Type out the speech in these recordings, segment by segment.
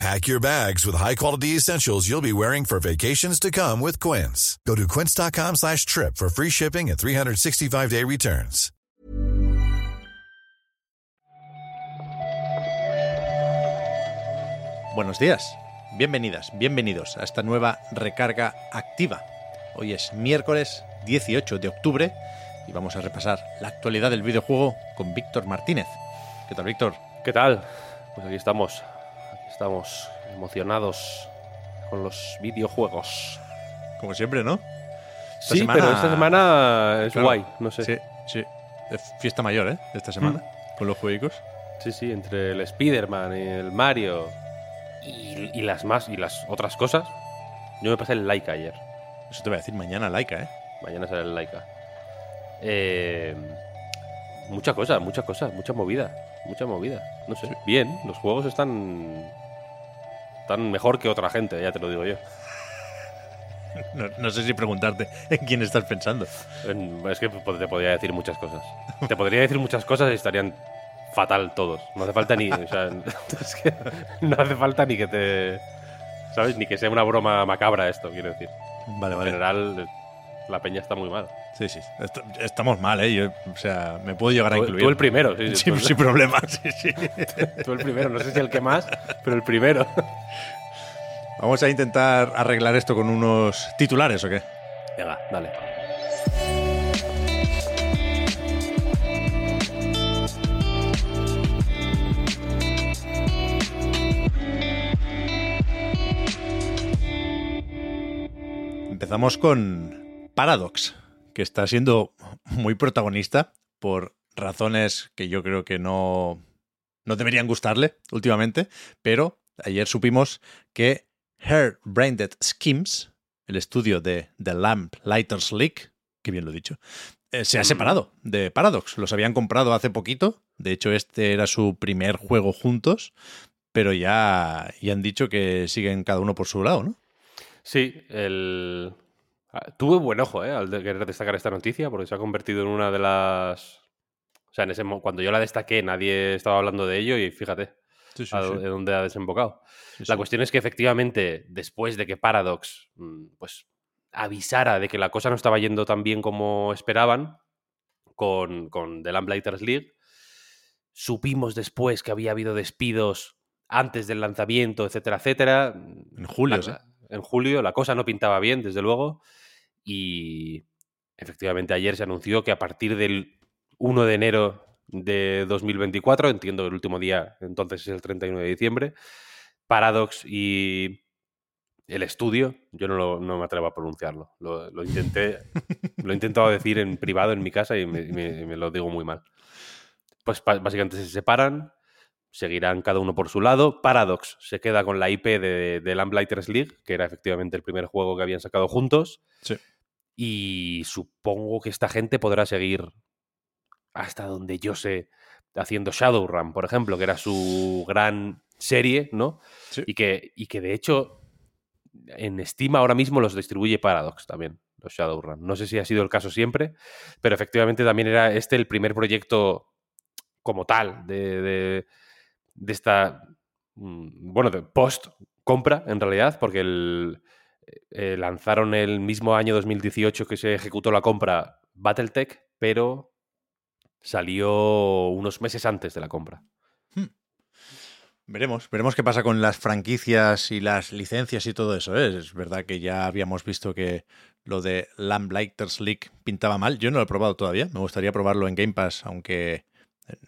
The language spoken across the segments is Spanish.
Pack your bags with high-quality essentials you'll be wearing for vacations to come with Quince. Go to quince.com slash trip for free shipping and 365-day returns. Buenos días, bienvenidas, bienvenidos a esta nueva recarga activa. Hoy es miércoles 18 de octubre y vamos a repasar la actualidad del videojuego con Víctor Martínez. ¿Qué tal, Víctor? ¿Qué tal? Pues aquí estamos. Estamos emocionados con los videojuegos. Como siempre, ¿no? Esta sí, semana- pero esta semana es Claro, guay, no sé. Sí, sí. Es fiesta mayor, ¿eh? Esta semana, con los juegos. Sí, sí, entre el Spider-Man y el Mario y, y las más y las otras cosas. Yo me pasé el Laika ayer. Eso te voy a decir mañana, Laika, ¿eh? Mañana será el Laika. Eh, mucha cosa, mucha cosa, mucha movida. Mucha movida. No sé. Bien, los juegos están. Están mejor que otra gente, ya te lo digo yo. No, no sé si preguntarte en quién estás pensando. En- Es que po- te podría decir muchas cosas. Te podría decir muchas cosas y estarían fatal todos. No hace falta ni. o sea, es que no hace falta ni que te. ¿Sabes? Ni que sea una broma macabra esto, quiero decir. Vale, En vale. general, la peña está muy mal. Sí, sí. Est- estamos mal, ¿eh? Yo, o sea, me puedo llegar a Tú, incluir. tú el primero, sí, sí, Sí, tú, sin problema, sí, sí. tú el primero. No sé si el que más, pero el primero. Vamos a intentar arreglar esto con unos titulares, ¿o qué? Venga, dale. Empezamos con Paradox, que está siendo muy protagonista por razones que yo creo que no, no deberían gustarle últimamente, pero ayer supimos que Her Branded Schemes, el estudio de The Lamp Lighters League, que bien lo he dicho, eh, se ha separado de Paradox. Los habían comprado hace poquito, de hecho este era su primer juego juntos, pero ya, ya han dicho que siguen cada uno por su lado, ¿no? Sí, el... ah, Tuve buen ojo, ¿eh? Al de querer destacar esta noticia, porque se ha convertido en una de las... O sea, en ese cuando yo la destaqué, nadie estaba hablando de ello y fíjate a do- de dónde ha desembocado. Sí, La sí. cuestión es que efectivamente, después de que Paradox mm, pues, avisara de que la cosa no estaba yendo tan bien como esperaban con, con The Lamplighters League, supimos después que había habido despidos antes del lanzamiento, etcétera, etcétera. En julio, La- sí. En julio, la cosa no pintaba bien, desde luego. Y efectivamente ayer se anunció que a partir del 1 de enero de 2024, entiendo el último día, entonces es el 31 de diciembre, Paradox y el estudio, yo no, lo- no me atrevo a pronunciarlo. Lo, lo intenté, lo he intentado decir en privado en mi casa y me, lo digo muy mal. Pues básicamente se separan, seguirán cada uno por su lado. Paradox se queda con la IP de, de League, que era efectivamente el primer juego que habían sacado juntos. Sí. Y supongo que esta gente podrá seguir hasta donde yo sé haciendo Shadowrun, por ejemplo, que era su gran serie, ¿no? Sí. Y, que, y que de hecho en Steam ahora mismo los distribuye Paradox también, los Shadowrun. No sé si ha sido el caso siempre, pero efectivamente también era este el primer proyecto como tal de, de, de esta, mm, bueno, de post compra en realidad, porque el, eh, lanzaron el mismo año 2018 que se ejecutó la compra Battletech, pero salió unos meses antes de la compra. Veremos, veremos qué pasa con las franquicias y las licencias y todo eso. ¿eh? Es verdad que ya habíamos visto que lo de Lamplighters League pintaba mal. Yo no lo he probado todavía. Me gustaría probarlo en Game Pass, aunque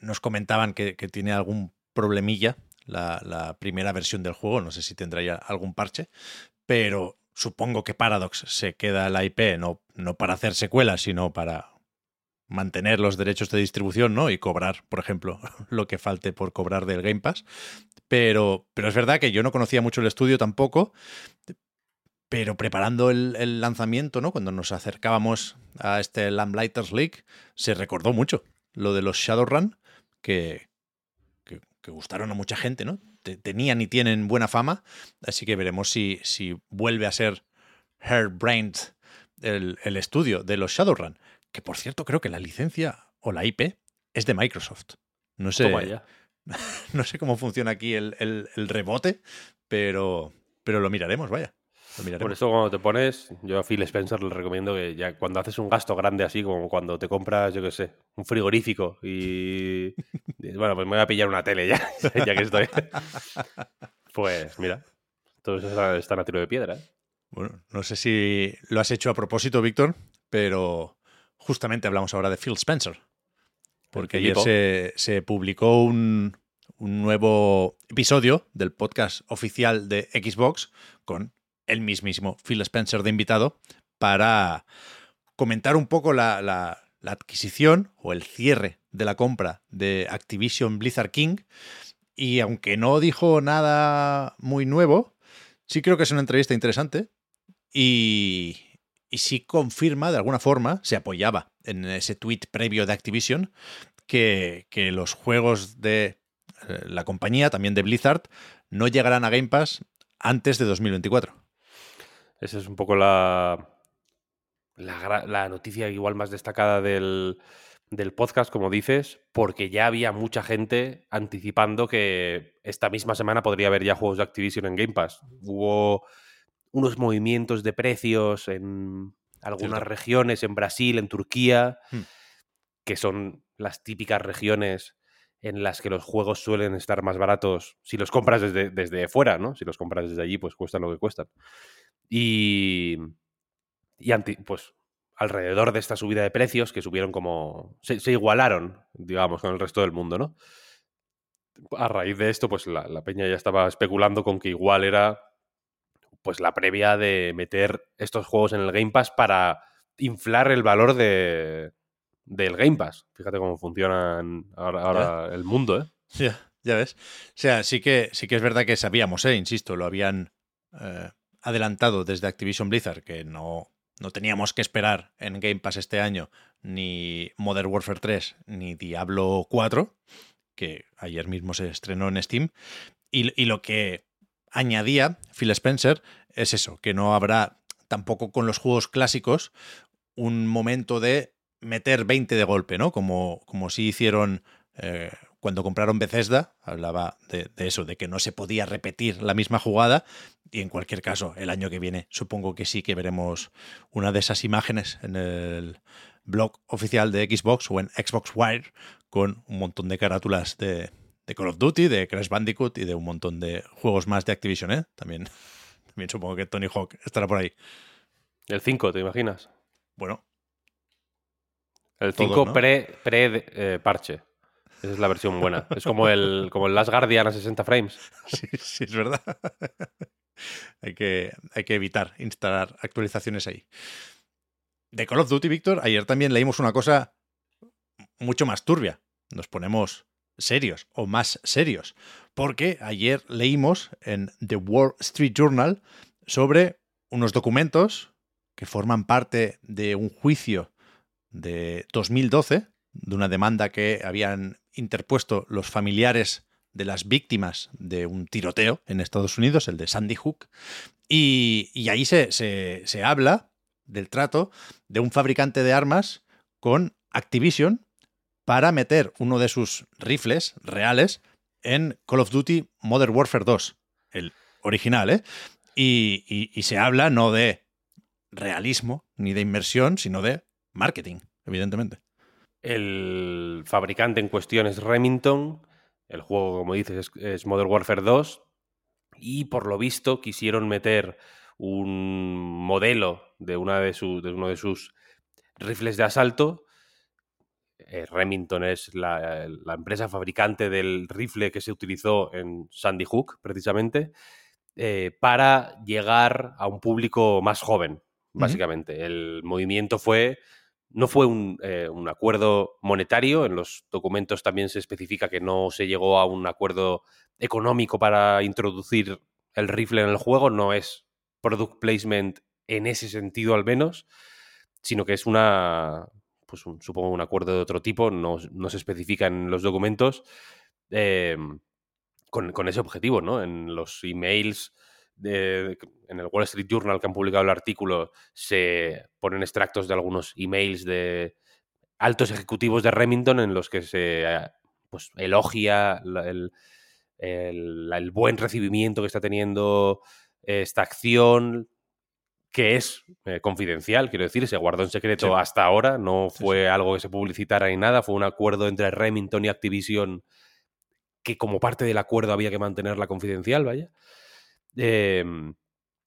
nos comentaban que, que tiene algún problemilla la, la primera versión del juego. No sé si tendrá ya algún parche, pero supongo que Paradox se queda la IP no, no para hacer secuelas, sino para mantener los derechos de distribución, ¿no? Y cobrar, por ejemplo, lo que falte por cobrar del Game Pass. Pero, pero es verdad que yo no conocía mucho el estudio tampoco. pero preparando el, lanzamiento, ¿no? Cuando nos acercábamos a este Lamplighters League, se recordó mucho lo de los Shadowrun, que, que, gustaron a mucha gente, ¿no? Tenían y tienen buena fama, así que veremos si, si vuelve a ser Hairbrained el, el estudio de los Shadowrun, que por cierto creo que la licencia o la IP es de Microsoft. No sé, no sé cómo funciona aquí el, el rebote, pero, pero lo miraremos, vaya. Por eso cuando te pones, yo a Phil Spencer le recomiendo que ya cuando haces un gasto grande así, como cuando te compras, yo qué sé, un frigorífico y... bueno, pues me voy a pillar una tele ya, ya que estoy. pues mira, todo eso está a tiro de piedra. ¿eh? Bueno, no sé si lo has hecho a propósito, Víctor, pero justamente hablamos ahora de Phil Spencer. Porque ayer se, se publicó un, un nuevo episodio del podcast oficial de Xbox con el mismísimo Phil Spencer de invitado para comentar un poco la, adquisición o el cierre de la compra de Activision Blizzard King. Y aunque no dijo nada muy nuevo, sí creo que es una entrevista interesante y, sí confirma de alguna forma, se apoyaba en ese tweet previo de Activision, que, que los juegos de eh, la compañía, también de Blizzard, no llegarán a Game Pass antes de 2024. Esa es un poco la, la, noticia igual más destacada del, podcast, como dices, porque ya había mucha gente anticipando que esta misma semana podría haber ya juegos de Activision en Game Pass. Hubo unos movimientos de precios en algunas regiones, en Brasil, en Turquía, hmm. que son las típicas regiones en las que los juegos suelen estar más baratos si los compras desde, desde fuera, ¿no? Si los compras desde allí, pues cuestan lo que cuestan. Y, y pues alrededor de esta subida de precios, que subieron como. Se, igualaron, digamos, con el resto del mundo, ¿no? A raíz de esto, pues la, peña ya estaba especulando con que igual era pues la previa de meter estos juegos en el Game Pass para inflar el valor de, del Game Pass. Fíjate cómo funciona ahora, el mundo, ¿eh? Ya, ya ves. O sea, sí que, sí que es verdad que sabíamos, ¿eh? Insisto, lo habían eh, adelantado desde Activision Blizzard que no, no teníamos que esperar en Game Pass este año ni Modern Warfare 3 ni Diablo 4, que ayer mismo se estrenó en Steam. Y, lo que añadía Phil Spencer es eso, que no habrá tampoco con los juegos clásicos un momento de meter 20 de golpe, ¿no? Como, como sí hicieron eh, cuando compraron Bethesda, hablaba de, eso, de que no se podía repetir la misma jugada. Y en cualquier caso, el año que viene supongo que sí que veremos una de esas imágenes en el blog oficial de Xbox o en Xbox Wire con un montón de carátulas de, Call of Duty, de Crash Bandicoot y de un montón de juegos más de Activision, ¿eh? También, también supongo que Tony Hawk estará por ahí. El 5, ¿te imaginas? Bueno. El 5 pre-parche. Eh, esa es la versión buena. Es como el, como el Last Guardian a 60 frames. Sí, sí, es verdad. hay, que, hay que evitar instalar actualizaciones ahí. De Call of Duty, Víctor, ayer también leímos una cosa mucho más turbia. Nos ponemos serios o más serios. Porque ayer leímos en The Wall Street Journal sobre unos documentos que forman parte de un juicio de 2012, de una demanda que habían interpuesto los familiares de las víctimas de un tiroteo en Estados Unidos, el de Sandy Hook, y, ahí se, se, habla del trato de un fabricante de armas con Activision para meter uno de sus rifles reales en Call of Duty Modern Warfare 2, el original, ¿eh? Y, y, se habla no de realismo ni de inmersión, sino de marketing, evidentemente. El fabricante en cuestión es Remington. El juego, como dices, es, Modern Warfare 2. Y por lo visto quisieron meter un modelo de, una de, uno de sus rifles de asalto. Eh, Remington es la, empresa fabricante del rifle que se utilizó en Sandy Hook, precisamente, eh, para llegar a un público más joven, básicamente. El movimiento fue no fue eh, un, acuerdo monetario, en los documentos también se especifica que no se llegó a un acuerdo económico para introducir el rifle en el juego, no es product placement en ese sentido al menos, sino que es una, pues supongo un acuerdo de otro tipo, no, se especifica en los documentos, em, con, ese objetivo, ¿no? En los emails, de, en el Wall Street Journal que han publicado el artículo, se ponen extractos de algunos emails de altos ejecutivos de Remington en los que se pues, elogia el, el, buen recibimiento que está teniendo esta acción, que es eh, confidencial, quiero decir, se guardó en secreto hasta ahora, no fue algo que se publicitara ni nada, fue un acuerdo entre Remington y Activision que como parte del acuerdo había que mantenerla confidencial, vaya. Em,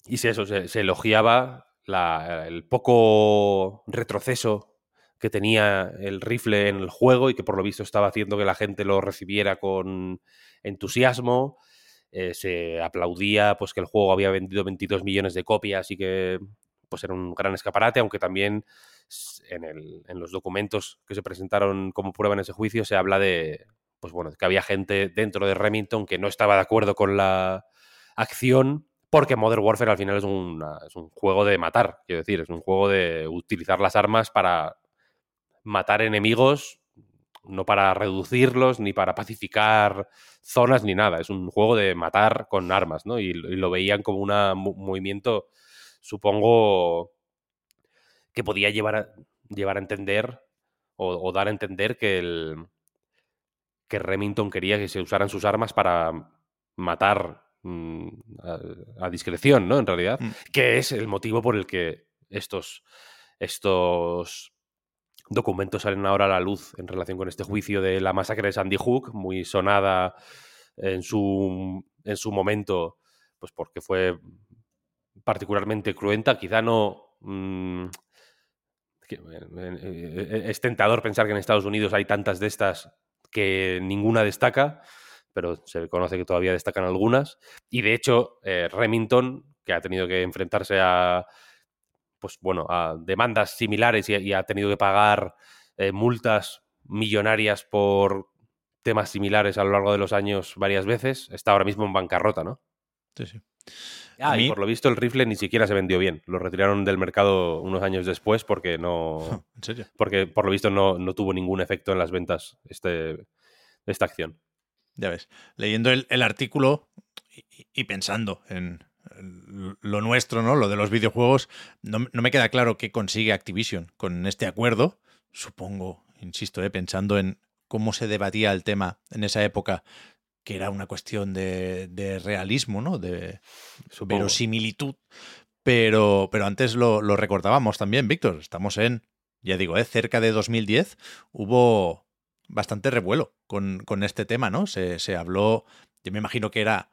y si eso, se, elogiaba el poco retroceso que tenía el rifle en el juego y que por lo visto estaba haciendo que la gente lo recibiera con entusiasmo. Eh, se aplaudía pues que el juego había vendido 22 millones de copias y que pues era un gran escaparate, aunque también en, los documentos que se presentaron como prueba en ese juicio se habla de pues bueno, que había gente dentro de Remington que no estaba de acuerdo con la acción porque Modern Warfare al final es, es un juego de matar, quiero decir, es un juego de utilizar las armas para matar enemigos, no para reducirlos, ni para pacificar zonas, ni nada. Es un juego de matar con armas, ¿no? Y, lo veían como un movimiento, supongo, que podía llevar a, llevar a entender o, dar a entender que el que Remington quería que se usaran sus armas para matar mm, a, discreción, ¿no? En realidad, mm. que es el motivo por el que estos, estos documentos salen ahora a la luz en relación con este juicio de la masacre de Sandy Hook, muy sonada en su, en su momento, pues porque fue particularmente cruenta, quizá no... Mm, eh, eh, es tentador pensar que en Estados Unidos hay tantas de estas que ninguna destaca, pero se conoce que todavía destacan algunas. Y de hecho, eh, Remington, que ha tenido que enfrentarse a pues bueno, a demandas similares y, ha tenido que pagar eh, multas millonarias por temas similares a lo largo de los años varias veces, está ahora mismo en bancarrota, ¿no? Sí, sí. Ah, y por lo visto el rifle ni siquiera se vendió bien. Lo retiraron del mercado unos años después porque no. ¿En serio? Porque por lo visto no, tuvo ningún efecto en las ventas este, esta acción. Ya ves. Leyendo el, artículo y, pensando en, lo nuestro, ¿no? Lo de los videojuegos, no, me queda claro qué consigue Activision con este acuerdo. Supongo, insisto, ¿eh? pensando en cómo se debatía el tema en esa época, que era una cuestión de, realismo, ¿no? De verosimilitud. Pero, pero antes lo, recordábamos también, Víctor. Estamos en, ya digo, ¿eh? cerca de 2010. Hubo bastante revuelo con, con este tema, ¿no? Se, se habló, yo me imagino que era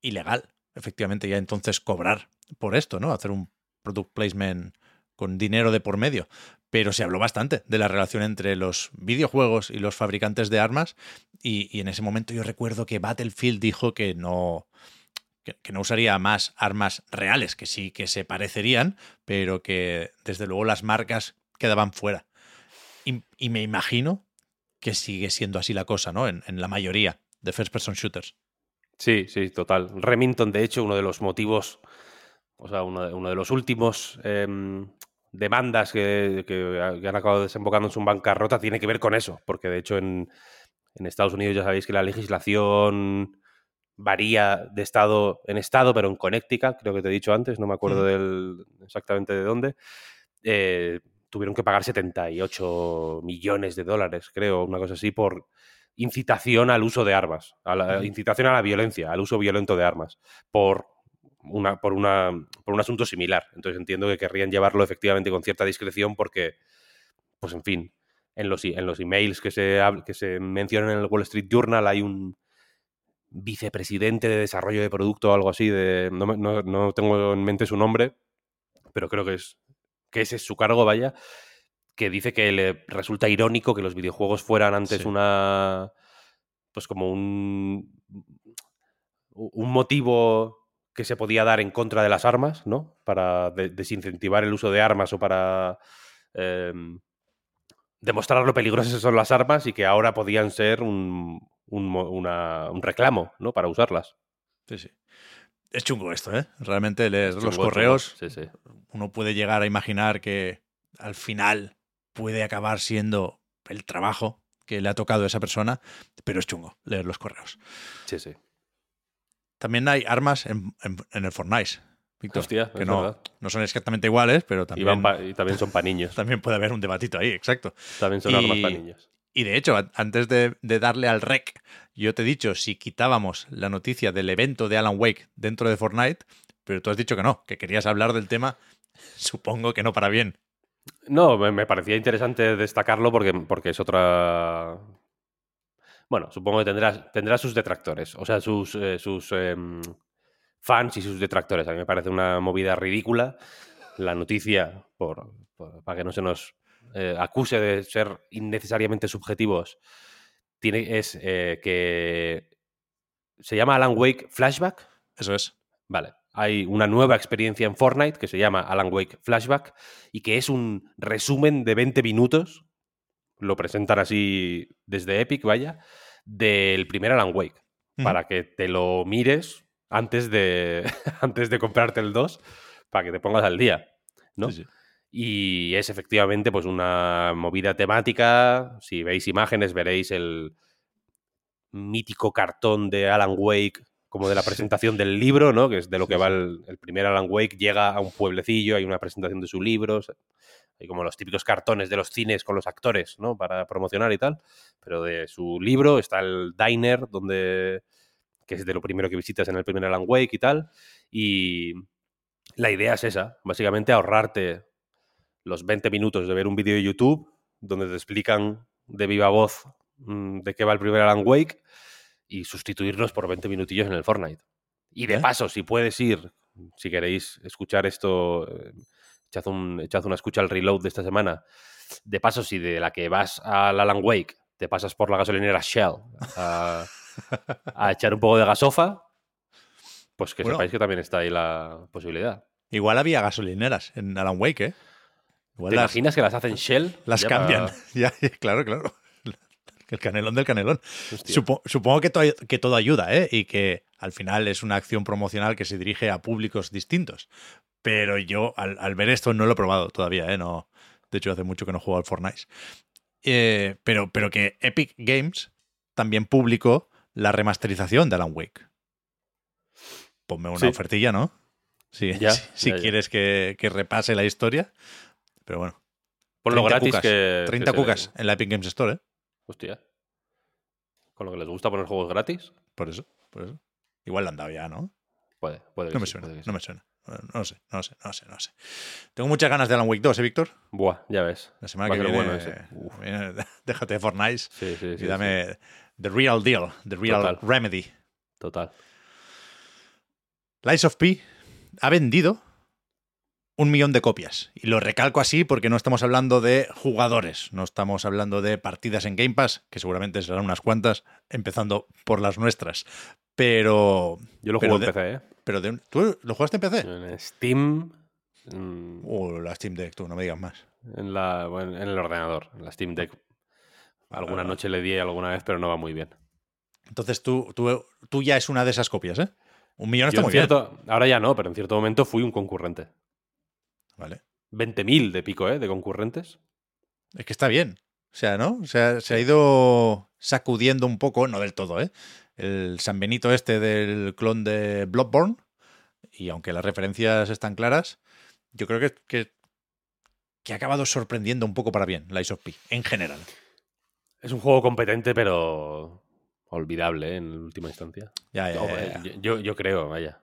ilegal efectivamente ya entonces cobrar por esto, ¿no? Hacer un product placement con dinero de por medio. Pero se habló bastante de la relación entre los videojuegos y los fabricantes de armas. Y, en ese momento yo recuerdo que Battlefield dijo que no, que, no usaría más armas reales, que sí que se parecerían, pero que desde luego las marcas quedaban fuera. Y, me imagino que sigue siendo así la cosa, ¿no? En, en la mayoría de first person shooters. Sí, sí, total. Remington, de hecho, uno de los motivos, o sea, uno de, los últimos em, demandas que, han acabado desembocando en su bancarrota tiene que ver con eso, porque de hecho en, Estados Unidos ya sabéis que la legislación varía de estado en estado, pero en Connecticut, creo que te he dicho antes, no me acuerdo del, exactamente de dónde, eh, tuvieron que pagar 78 millones de dólares, creo, una cosa así, por incitación al uso de armas, a la, incitación a la violencia, al uso violento de armas, por, una, por, una, por un asunto similar. Entonces entiendo que querrían llevarlo efectivamente con cierta discreción porque, pues en fin, en los, en los emails que se, que se mencionan en el Wall Street Journal hay un vicepresidente de desarrollo de producto o algo así, de, no, no tengo en mente su nombre, pero creo que es que ese es su cargo, vaya, que dice que le resulta irónico que los videojuegos fueran antes una. Pues como un. Un motivo que se podía dar en contra de las armas, ¿no? Para desincentivar el uso de armas o para. Em, demostrar lo peligrosas son las armas y que ahora podían ser un, un, un reclamo, ¿no? Para usarlas. Sí, sí. Es chungo esto, ¿eh? Realmente leer los correos. Sí, sí. uno puede llegar a imaginar que al final puede acabar siendo el trabajo que le ha tocado a esa persona, pero es chungo leer los correos. Sí, sí. También hay armas en, en- en el Fortnite, Víctor, Hostia, que es no, verdad. no son exactamente iguales, pero también, pa- y también son para niños. también puede haber un debatito ahí, exacto. También son Y- armas para niños. Y de hecho, antes de, darle al rec, yo te he dicho si quitábamos la noticia del evento de Alan Wake dentro de Fortnite, pero tú has dicho que no, que querías hablar del tema, supongo que no para bien. No, me, parecía interesante destacarlo porque, porque es otra. Bueno, supongo que tendrá, tendrá sus detractores, o sea, sus, eh, sus em, fans y sus detractores. A mí me parece una movida ridícula la noticia, por- para que no se nos eh, acuse de ser innecesariamente subjetivos, tiene, es eh, que se llama Alan Wake Flashback. Eso es. Vale. Hay una nueva experiencia en Fortnite que se llama Alan Wake Flashback y que es un resumen de 20 minutos, lo presentan así desde Epic, vaya, del primer Alan Wake, para que te lo mires antes de, antes de comprarte el 2, para que te pongas al día, ¿no? Sí, sí. Y es efectivamente pues una movida temática. Si veis imágenes, veréis el mítico cartón de Alan Wake, como de la presentación del libro, ¿no? Que es de lo que va el, el primer Alan Wake. Llega a un pueblecillo, hay una presentación de su libro. Hay como los típicos cartones de los cines con los actores, ¿no? Para promocionar y tal. Pero de su libro está el diner, donde. que es de lo primero que visitas en el primer Alan Wake y tal. Y la idea es esa, básicamente ahorrarte los 20 minutos de ver un vídeo de YouTube donde te explican de viva voz mm, de qué va el primer Alan Wake y sustituirlos por 20 minutillos en el Fortnite. Y de ¿Eh? paso, si puedes ir, si queréis escuchar esto, eh, echad, un- echad una escucha al reload de esta semana. De paso, si de la que vas al Alan Wake te pasas por la gasolinera Shell a, a echar un poco de gasofa, pues que Bueno. sepáis que también está ahí la posibilidad. Igual había gasolineras en Alan Wake, ¿eh? Igual ¿Te las, imaginas que las hacen Shell? las Ya cambian. para- Ya, claro, claro. El canelón del canelón. Supo- supongo que, to- que todo ayuda, ¿eh? Y que al final es una acción promocional que se dirige a públicos distintos. Pero yo, al, al ver esto, no lo he probado todavía, ¿eh? No, de hecho, hace mucho que no juego al Fortnite. Eh, pero, pero que Epic Games también publicó la remasterización de Alan Wake. Ponme una Sí. ofertilla, ¿no? Sí, Ya, si, si ya, ya. quieres que, que repase la historia. Pero bueno, Ponlo 30 gratis cucas, que... 30 que se- cucas en la Epic Games Store, ¿eh? Hostia. Con lo que les gusta poner juegos gratis, Por eso, por eso. Igual le han dado ya, ¿no? puede, puede No me sí, suena, puede que sí. no me suena. No, no lo sé, no lo sé, no lo sé, no lo sé. Tengo muchas ganas de Alan Wake 2, ¿eh, Víctor? Buah, ya ves. La semana Va que viene, bueno ese. Uf. viene- déjate de Fortnite Sí, sí, sí. y dame The Real Deal, The Real Total. Remedy. Total. Lies of P ha vendido un millón de copias. Y lo recalco así porque no estamos hablando de jugadores, no estamos hablando de partidas en Game Pass, que seguramente serán unas cuantas, empezando por las nuestras. Pero. Yo lo Pero juego en PC, pero de un- ¿Tú lo jugaste en PC? ¿eh? En Steam. O la Steam Deck, tú, no me digas más. En, la, bueno, en el ordenador, en la Steam Deck. Alguna vale. noche le di alguna vez, pero no va muy bien. Entonces tú, tú, tú ya es una de esas copias, ¿eh? Un millón está muy bien. cierto, ahora ya no, pero en cierto momento fui un concurrente. Vale. 20.000 de pico, ¿eh? De concurrentes. Es que está bien. O sea, ¿no? O sea, se ha ido sacudiendo un poco, no del todo, ¿eh? El San Benito este del clon de Bloodborne. Y aunque las referencias están claras, yo creo que, que, que ha acabado sorprendiendo un poco para bien Lies of P, en general. Es un juego competente, pero olvidable ¿eh? en última instancia. Ya, ya. Yo, yo creo, vaya.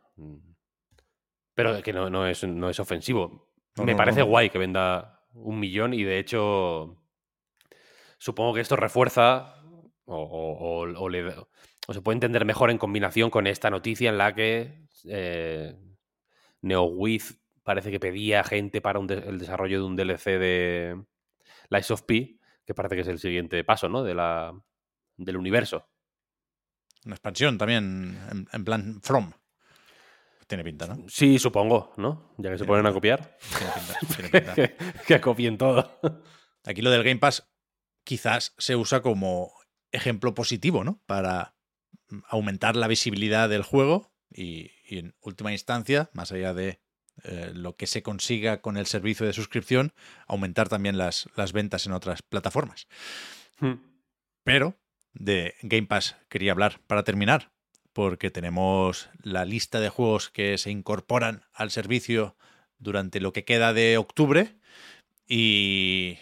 Pero que no, no, es, no es ofensivo. No, Me no, parece no, guay que venda un millón y de hecho supongo que esto refuerza o, o- o- o le- o se puede entender mejor en combinación con esta noticia en la que eh, NeoWiz parece que pedía gente para un de- el desarrollo de un DLC de Lies of P, que parece que es el siguiente paso ¿no? de la, del universo. Una expansión también, en, en plan From. Tiene pinta, ¿no? Sí, supongo, ¿no? Ya que se ponen a copiar. Tiene pinta, tiene pinta. que, que copien todo. Aquí lo del Game Pass quizás se usa como ejemplo positivo, ¿no? Para aumentar la visibilidad del juego y, y en última instancia, más allá de eh, lo que se consiga con el servicio de suscripción, aumentar también las, las ventas en otras plataformas. Hmm. Pero de Game Pass quería hablar para terminar, porque tenemos la lista de juegos que se incorporan al servicio durante lo que queda de octubre y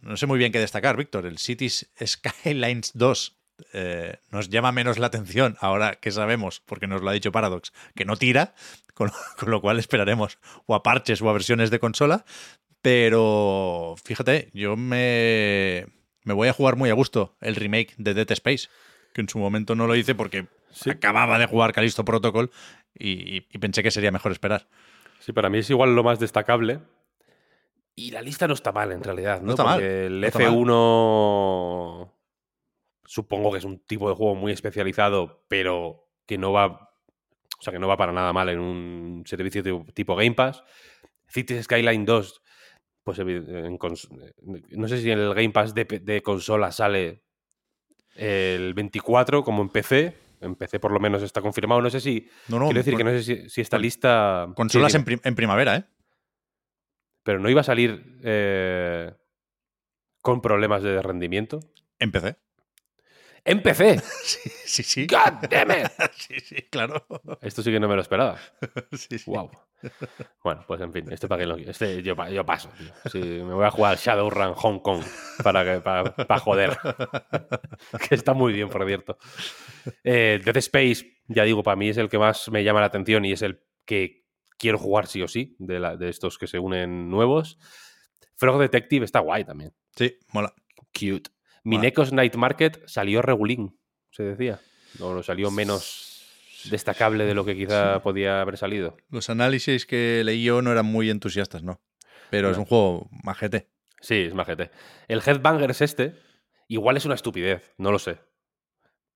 no sé muy bien qué destacar, Víctor. El Cities Skylines 2 eh, nos llama menos la atención ahora que sabemos, porque nos lo ha dicho Paradox, que no tira, con, lo cual esperaremos o a parches o a versiones de consola. Pero fíjate, yo me voy a jugar muy a gusto el remake de Dead Space, que en su momento no lo hice porque acababa de jugar Callisto Protocol y, y- y pensé que sería mejor esperar. Sí, para mí es igual lo más destacable. Y la lista no está mal, en realidad. No, No está mal, el no está mal. F1 supongo que es un tipo de juego muy especializado, pero que no va. O sea, que no va para nada mal en un servicio tipo, Game Pass. Cities Skyline 2, pues evi- en cons- no sé si en el Game Pass de consola sale el 24 como en PC. En PC por lo menos está confirmado. No sé si. No, no, quiero decir que no sé si, si esta lista. consolas en, prim- en primavera, ¿eh? pero no iba a salir eh, con problemas de rendimiento. En PC. ¡En PC! Sí, sí, sí. ¡God damn it! Sí, sí, claro. Esto sí que no me lo esperaba. Sí, sí. Wow. Bueno, pues en fin, este para que lo este yo, pa- yo paso. tío. Sí, me voy a jugar Shadowrun Hong Kong para, que, para, para joder. que está muy bien, por cierto. Eh, Dead Space, ya digo, para mí es el que más me llama la atención y es el que quiero jugar sí o sí, de, la- de estos que se unen nuevos. Frog Detective está guay también. Sí, mola. Cute. Minecos Night Market salió regulín, se decía. O no salió menos destacable de lo que quizá podía haber salido. Los análisis que leí yo no eran muy entusiastas, ¿no? Pero es un juego majete. Sí, es majete. El Headbangers este, igual es una estupidez, no lo sé.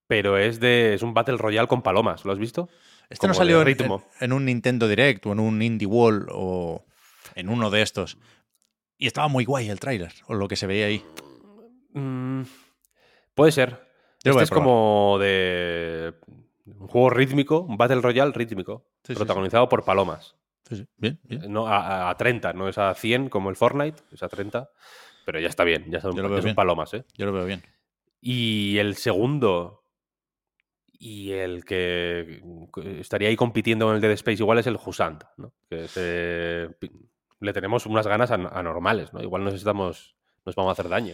Pero es de. es un Battle Royale con palomas, ¿lo has visto? Este no Como salió en, ritmo. en- en un Nintendo Direct o en un Indie Wall o en uno de estos. Y estaba muy guay el tráiler, o lo que se veía ahí. Mm, puede ser. Yo este es probar. como de. un juego rítmico, un Battle Royale rítmico, Sí, sí, protagonizado por palomas. Sí, sí. Bien, bien. No, a, a- a 30, no es a 100 como el Fortnite, es a 30. Pero ya está bien, ya son, ya son palomas, ¿eh? Yo lo veo bien. Y el segundo y el que estaría ahí compitiendo con el Dead Space igual es el Husand, ¿no? Que se- le tenemos unas ganas an- anormales, ¿no? Igual nos estamos nos vamos a hacer daño.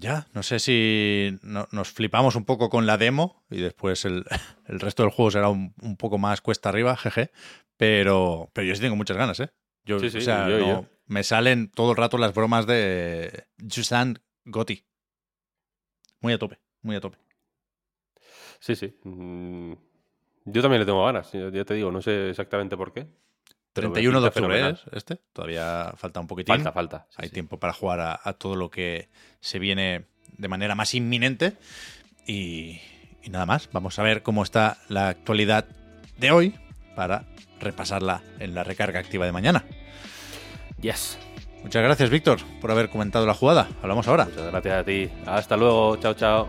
Ya, no sé si no- nos flipamos un poco con la demo y después el, el resto del juego será un, un poco más cuesta arriba, jeje. Pero, pero yo sí tengo muchas ganas, ¿eh? Yo, Sí, sí, o sea, yo- no- yo. me salen todo el rato las bromas de Susan Gotti. Muy a tope, muy a tope. Sí, sí. Mm, Yo también le tengo ganas, ya te digo, no sé exactamente por qué. Pero me 31 de octubre fenomenal. es este. Todavía falta un poquitín. Falta, falta. sí, Hay sí. tiempo para jugar a, a todo lo que se viene de manera más inminente. Y, y nada más, vamos a ver cómo está la actualidad de hoy para repasarla en la recarga activa de mañana. Yes. Muchas gracias, Víctor, por haber comentado la jugada. Hablamos ahora. Muchas gracias a ti. Hasta luego. Chao, chao.